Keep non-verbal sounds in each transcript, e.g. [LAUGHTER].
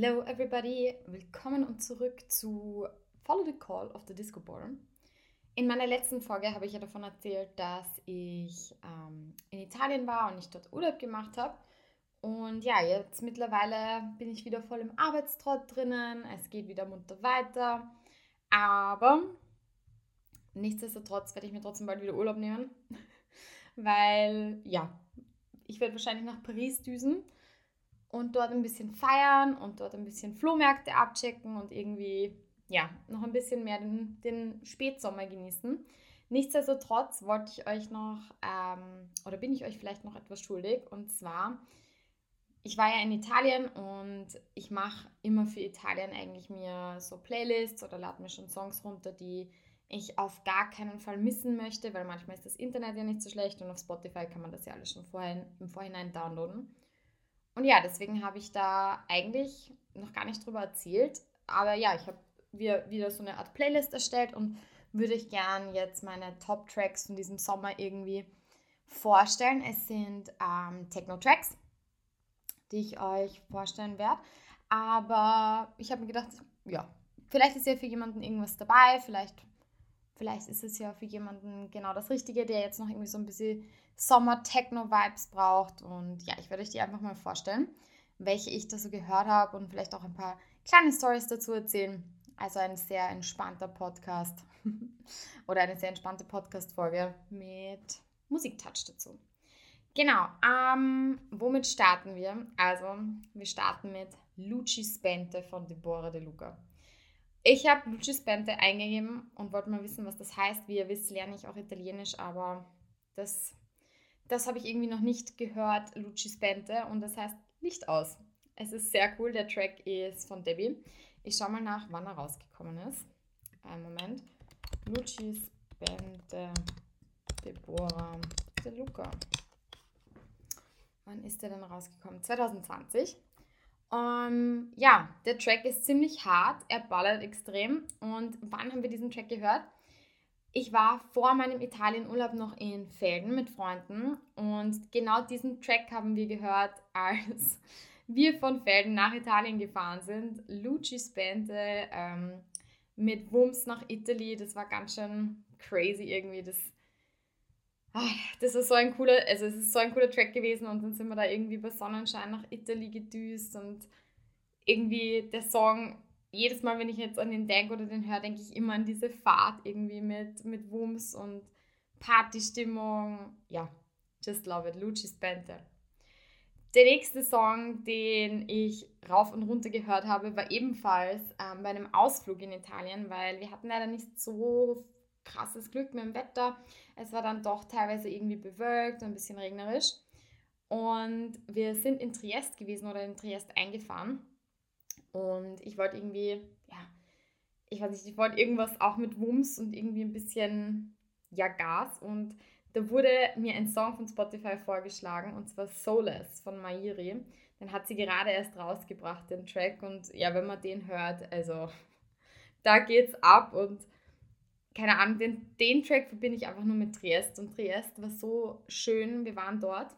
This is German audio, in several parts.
Hello everybody, willkommen und zurück zu Follow the Call of the Disco Ball. In meiner letzten Folge habe ich ja davon erzählt, dass ich ähm, in Italien war und ich dort Urlaub gemacht habe. Und ja, jetzt mittlerweile bin ich wieder voll im Arbeitstrott drinnen, es geht wieder munter weiter. Aber nichtsdestotrotz werde ich mir trotzdem bald wieder Urlaub nehmen, [LAUGHS] weil ja, ich werde wahrscheinlich nach Paris düsen und dort ein bisschen feiern und dort ein bisschen Flohmärkte abchecken und irgendwie, ja, noch ein bisschen mehr den, den Spätsommer genießen. Nichtsdestotrotz wollte ich euch noch, ähm, oder bin ich euch vielleicht noch etwas schuldig, und zwar, ich war ja in Italien und ich mache immer für Italien eigentlich mir so Playlists oder lade mir schon Songs runter, die ich auf gar keinen Fall missen möchte, weil manchmal ist das Internet ja nicht so schlecht und auf Spotify kann man das ja alles schon vorhin, im Vorhinein downloaden. Und ja, deswegen habe ich da eigentlich noch gar nicht drüber erzählt. Aber ja, ich habe wieder so eine Art Playlist erstellt und würde ich gern jetzt meine Top-Tracks von diesem Sommer irgendwie vorstellen. Es sind ähm, Techno-Tracks, die ich euch vorstellen werde. Aber ich habe mir gedacht, ja, vielleicht ist ja für jemanden irgendwas dabei, vielleicht, vielleicht ist es ja für jemanden genau das Richtige, der jetzt noch irgendwie so ein bisschen Sommer-Techno-Vibes braucht. Und ja, ich werde euch die einfach mal vorstellen, welche ich da so gehört habe und vielleicht auch ein paar kleine Stories dazu erzählen. Also ein sehr entspannter Podcast [LAUGHS] oder eine sehr entspannte Podcast-Folge mit Musiktouch dazu. Genau, ähm, womit starten wir? Also, wir starten mit Luci Spente von Deborah De Luca. Ich habe Luci Spente eingegeben und wollte mal wissen, was das heißt. Wie ihr wisst, lerne ich auch Italienisch, aber das das habe ich irgendwie noch nicht gehört, Luci Spente, und das heißt Licht aus. Es ist sehr cool, der Track ist von Debbie. Ich schaue mal nach, wann er rausgekommen ist. Einen Moment. Luci Spente, Deborah, De Luca. Wann ist der denn rausgekommen? 2020. Ähm, ja, der Track ist ziemlich hart, er ballert extrem. Und wann haben wir diesen Track gehört? ich war vor meinem Italienurlaub noch in Felden mit Freunden und genau diesen Track haben wir gehört, [LAUGHS] als wir von Felden nach Italien gefahren sind. Luci Spente ähm, mit Wumms nach Italy, das war ganz schön crazy irgendwie. Das, das ist so ein cooler, also es ist so ein cooler Track gewesen und dann sind wir da irgendwie bei Sonnenschein nach Italy gedüst und irgendwie der Song jedes Mal, wenn ich jetzt an den denke oder den höre, denke ich immer an diese Fahrt irgendwie mit, mit Wumms und Partystimmung. Ja, just love it. Luci's Spente. Der nächste Song, den ich rauf und runter gehört habe, war ebenfalls ähm, bei einem Ausflug in Italien, weil wir hatten leider nicht so krasses Glück mit dem Wetter. Es war dann doch teilweise irgendwie bewölkt und ein bisschen regnerisch. Und wir sind in Triest gewesen oder in Triest eingefahren. Und ich wollte irgendwie, ja, ich weiß nicht, ich wollte irgendwas auch mit Wumms und irgendwie ein bisschen, ja, Gas. Und da wurde mir ein Song von Spotify vorgeschlagen und zwar Soulless von Mairi. Den hat sie gerade erst rausgebracht, den Track. Und ja, wenn man den hört, also [LAUGHS] da geht's ab und keine Ahnung, den, den Track verbinde ich einfach nur mit Triest. Und Triest war so schön. Wir waren dort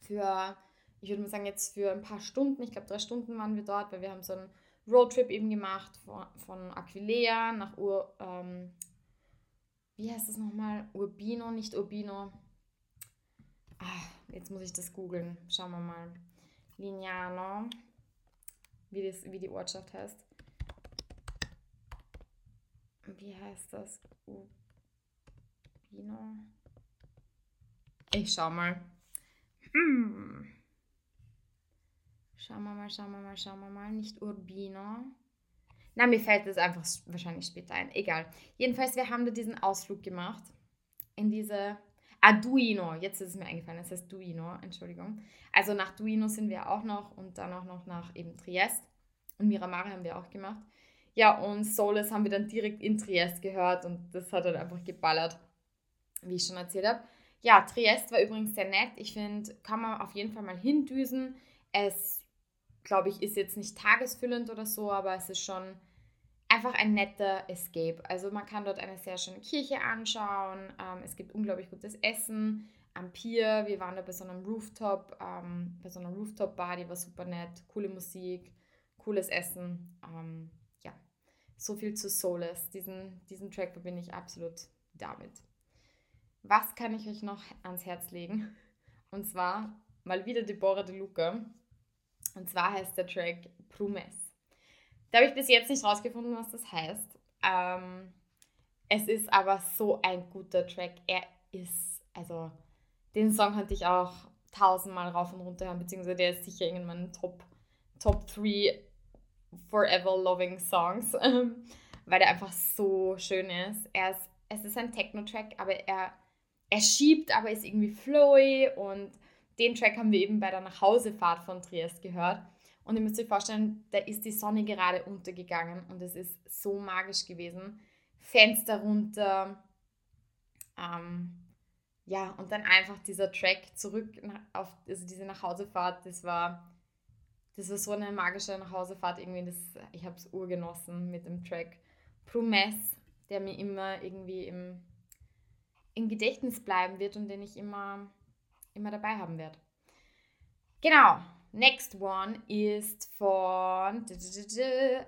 für ich würde mal sagen, jetzt für ein paar Stunden, ich glaube drei Stunden waren wir dort, weil wir haben so einen Roadtrip eben gemacht von, von Aquileia nach Ur, ähm, wie heißt das nochmal? Urbino, nicht Urbino. Ah, jetzt muss ich das googeln. Schauen wir mal. Lignano, wie, das, wie die Ortschaft heißt. Wie heißt das? Urbino. Ich schau mal. Hm. Schauen wir mal, schauen wir mal, schauen wir mal. Nicht Urbino. Na, mir fällt das einfach wahrscheinlich später ein. Egal. Jedenfalls, wir haben da diesen Ausflug gemacht. In diese. Ah, Duino. Jetzt ist es mir eingefallen. Das heißt Duino. Entschuldigung. Also nach Duino sind wir auch noch und dann auch noch nach eben Triest. Und Miramare haben wir auch gemacht. Ja, und Solis haben wir dann direkt in Triest gehört und das hat dann einfach geballert, wie ich schon erzählt habe. Ja, Triest war übrigens sehr nett. Ich finde, kann man auf jeden Fall mal hindüsen. Es glaube ich, ist jetzt nicht tagesfüllend oder so, aber es ist schon einfach ein netter Escape. Also man kann dort eine sehr schöne Kirche anschauen. Ähm, es gibt unglaublich gutes Essen am Pier. Wir waren da bei so einem Rooftop, ähm, bei so einer Rooftop-Bar, die war super nett, coole Musik, cooles Essen. Ähm, so viel zu Soulless. Diesen, diesen Track verbinde ich absolut damit. Was kann ich euch noch ans Herz legen? Und zwar mal wieder Deborah De Luca. Und zwar heißt der Track Promes. Da habe ich bis jetzt nicht rausgefunden, was das heißt. Ähm, es ist aber so ein guter Track. Er ist, also, den Song könnte ich auch tausendmal rauf und runter hören, beziehungsweise der ist sicher in meinen Top, Top 3 Forever Loving Songs, weil der einfach so schön ist. Er ist es ist ein Techno-Track, aber er, er schiebt, aber ist irgendwie flowy und den Track haben wir eben bei der Nachhausefahrt von Triest gehört. Und ihr müsst euch vorstellen, da ist die Sonne gerade untergegangen und es ist so magisch gewesen. Fenster runter, ähm, ja, und dann einfach dieser Track zurück auf also diese Nachhausefahrt, das war, das war so eine magische Nachhausefahrt irgendwie, das, ich habe es urgenossen mit dem Track Promesse, der mir immer irgendwie im, im Gedächtnis bleiben wird und den ich immer, immer dabei haben werde. Genau, next one ist von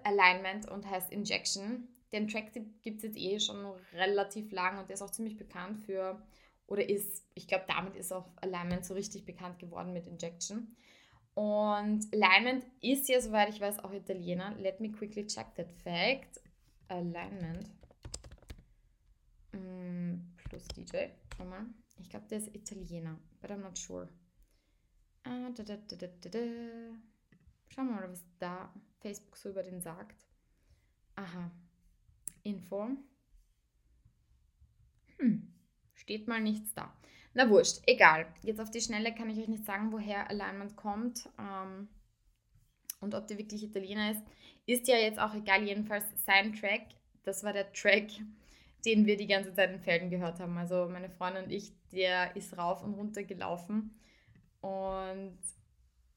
Alignment und heißt Injection. Den Track gibt es jetzt eh schon relativ lang und der ist auch ziemlich bekannt für oder ist, ich glaube, damit ist auch Alignment so richtig bekannt geworden mit Injection. Und Alignment ist ja, soweit ich weiß, auch Italiener. Let me quickly check that fact. Alignment mm, plus DJ. Schau mal. Ich glaube, der ist Italiener, but I'm not sure. Ah, da, da, da, da. Schauen wir mal, was da Facebook so über den sagt. Aha. Info. Hm steht mal nichts da. Na wurscht, egal. Jetzt auf die Schnelle kann ich euch nicht sagen, woher Alignment kommt ähm, und ob der wirklich Italiener ist. Ist ja jetzt auch egal, jedenfalls sein Track. Das war der Track, den wir die ganze Zeit in Felden gehört haben. Also meine Freundin und ich, der ist rauf und runter gelaufen. Und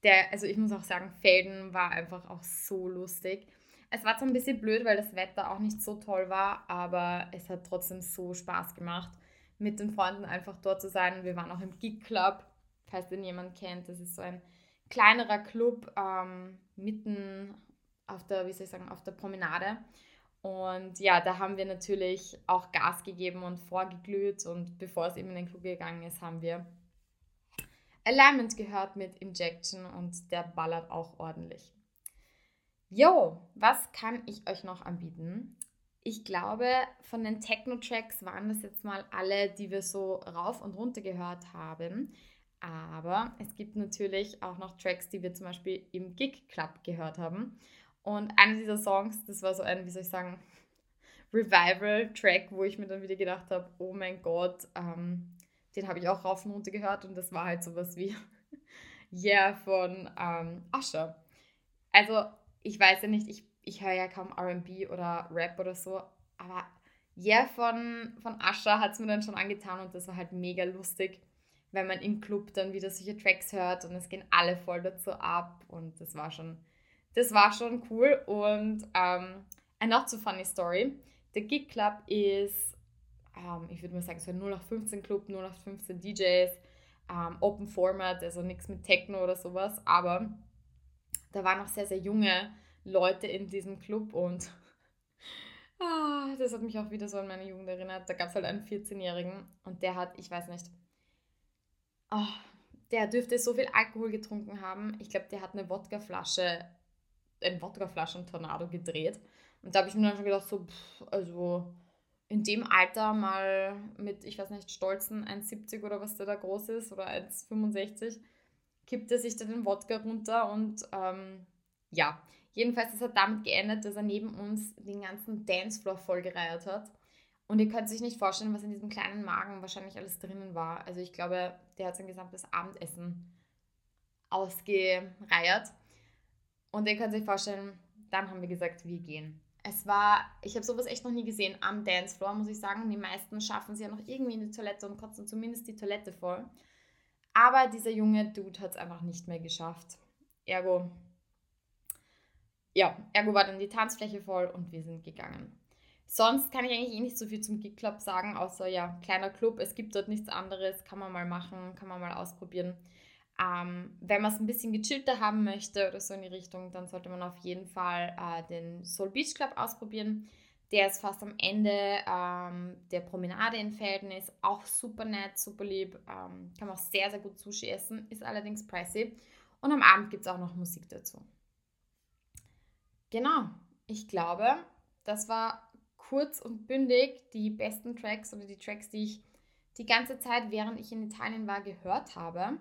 der, also ich muss auch sagen, Felden war einfach auch so lustig. Es war zwar ein bisschen blöd, weil das Wetter auch nicht so toll war, aber es hat trotzdem so Spaß gemacht mit den Freunden einfach dort zu sein. Wir waren auch im Geek Club, falls den jemand kennt. Das ist so ein kleinerer Club ähm, mitten auf der, wie soll ich sagen, auf der Promenade. Und ja, da haben wir natürlich auch Gas gegeben und vorgeglüht. Und bevor es eben in den Club gegangen ist, haben wir Alignment gehört mit Injection und der ballert auch ordentlich. Jo, was kann ich euch noch anbieten? Ich glaube, von den Techno-Tracks waren das jetzt mal alle, die wir so rauf und runter gehört haben. Aber es gibt natürlich auch noch Tracks, die wir zum Beispiel im Gig Club gehört haben. Und einer dieser Songs, das war so ein, wie soll ich sagen, [LAUGHS] Revival-Track, wo ich mir dann wieder gedacht habe, oh mein Gott, ähm, den habe ich auch rauf und runter gehört und das war halt sowas wie [LAUGHS] Yeah von ähm. Also ich weiß ja nicht, ich ich höre ja kaum RB oder Rap oder so, aber yeah, von, von Asha hat es mir dann schon angetan und das war halt mega lustig, wenn man im Club dann wieder solche Tracks hört und es gehen alle voll dazu ab und das war schon, das war schon cool und ähm, a not so funny story. Der Gig Club ist, ähm, ich würde mal sagen, so ein 0815 Club, 0815 DJs, ähm, Open Format, also nichts mit Techno oder sowas, aber da waren noch sehr, sehr junge Leute in diesem Club und [LAUGHS] ah, das hat mich auch wieder so an meine Jugend erinnert. Da gab es halt einen 14-Jährigen und der hat, ich weiß nicht, oh, der dürfte so viel Alkohol getrunken haben. Ich glaube, der hat eine Wodkaflasche, ein Wodkaflaschen-Tornado gedreht. Und da habe ich mir dann schon gedacht, so, pff, also in dem Alter mal mit, ich weiß nicht, stolzen 1,70 oder was der da groß ist oder 1,65, kippt er sich da den Wodka runter und ähm, ja, Jedenfalls, es hat damit geendet, dass er neben uns den ganzen Dancefloor vollgereiert hat. Und ihr könnt sich nicht vorstellen, was in diesem kleinen Magen wahrscheinlich alles drinnen war. Also ich glaube, der hat sein gesamtes Abendessen ausgereiert. Und ihr könnt sich vorstellen, dann haben wir gesagt, wir gehen. Es war, ich habe sowas echt noch nie gesehen am Dancefloor, muss ich sagen. Die meisten schaffen es ja noch irgendwie in die Toilette und kotzen zumindest die Toilette voll. Aber dieser junge Dude hat es einfach nicht mehr geschafft. Ergo, ja, ergo war dann die Tanzfläche voll und wir sind gegangen. Sonst kann ich eigentlich eh nicht so viel zum Gig Club sagen, außer ja, kleiner Club, es gibt dort nichts anderes, kann man mal machen, kann man mal ausprobieren. Ähm, wenn man es ein bisschen gechillter haben möchte oder so in die Richtung, dann sollte man auf jeden Fall äh, den Soul Beach Club ausprobieren. Der ist fast am Ende ähm, der Promenade in Felden, ist auch super nett, super lieb. Ähm, kann man auch sehr, sehr gut Sushi essen, ist allerdings pricey. Und am Abend gibt es auch noch Musik dazu. Genau, ich glaube, das war kurz und bündig die besten Tracks oder die Tracks, die ich die ganze Zeit, während ich in Italien war, gehört habe.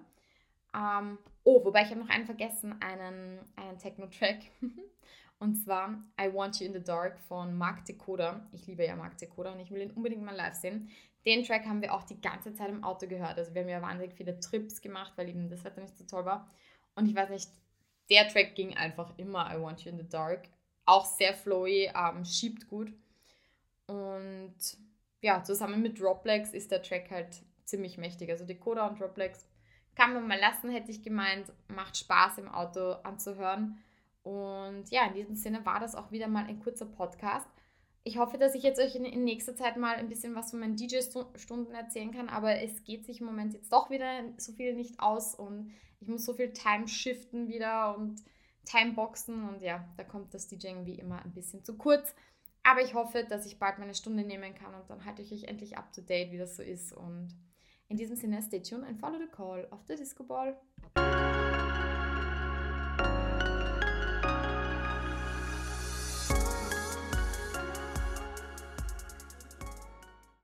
Ähm, oh, wobei ich habe noch einen vergessen, einen, einen Techno-Track. [LAUGHS] und zwar I Want You in the Dark von Mark Decoder. Ich liebe ja Mark Decoder und ich will ihn unbedingt mal live sehen. Den Track haben wir auch die ganze Zeit im Auto gehört. Also wir haben ja wahnsinnig viele Trips gemacht, weil eben das Wetter nicht so toll war. Und ich weiß nicht, der Track ging einfach immer I Want You in the Dark. Auch sehr flowy, ähm, schiebt gut. Und ja, zusammen mit Droplex ist der Track halt ziemlich mächtig. Also Decoder und Droplex kann man mal lassen, hätte ich gemeint. Macht Spaß im Auto anzuhören. Und ja, in diesem Sinne war das auch wieder mal ein kurzer Podcast. Ich hoffe, dass ich jetzt euch in, in nächster Zeit mal ein bisschen was von meinen DJ-Stunden erzählen kann, aber es geht sich im Moment jetzt doch wieder so viel nicht aus und ich muss so viel Time shiften wieder und Timeboxen und ja, da kommt das DJing wie immer ein bisschen zu kurz. Aber ich hoffe, dass ich bald meine Stunde nehmen kann und dann halte ich euch endlich up to date, wie das so ist und in diesem Sinne, stay tuned and follow the call of the Disco Ball.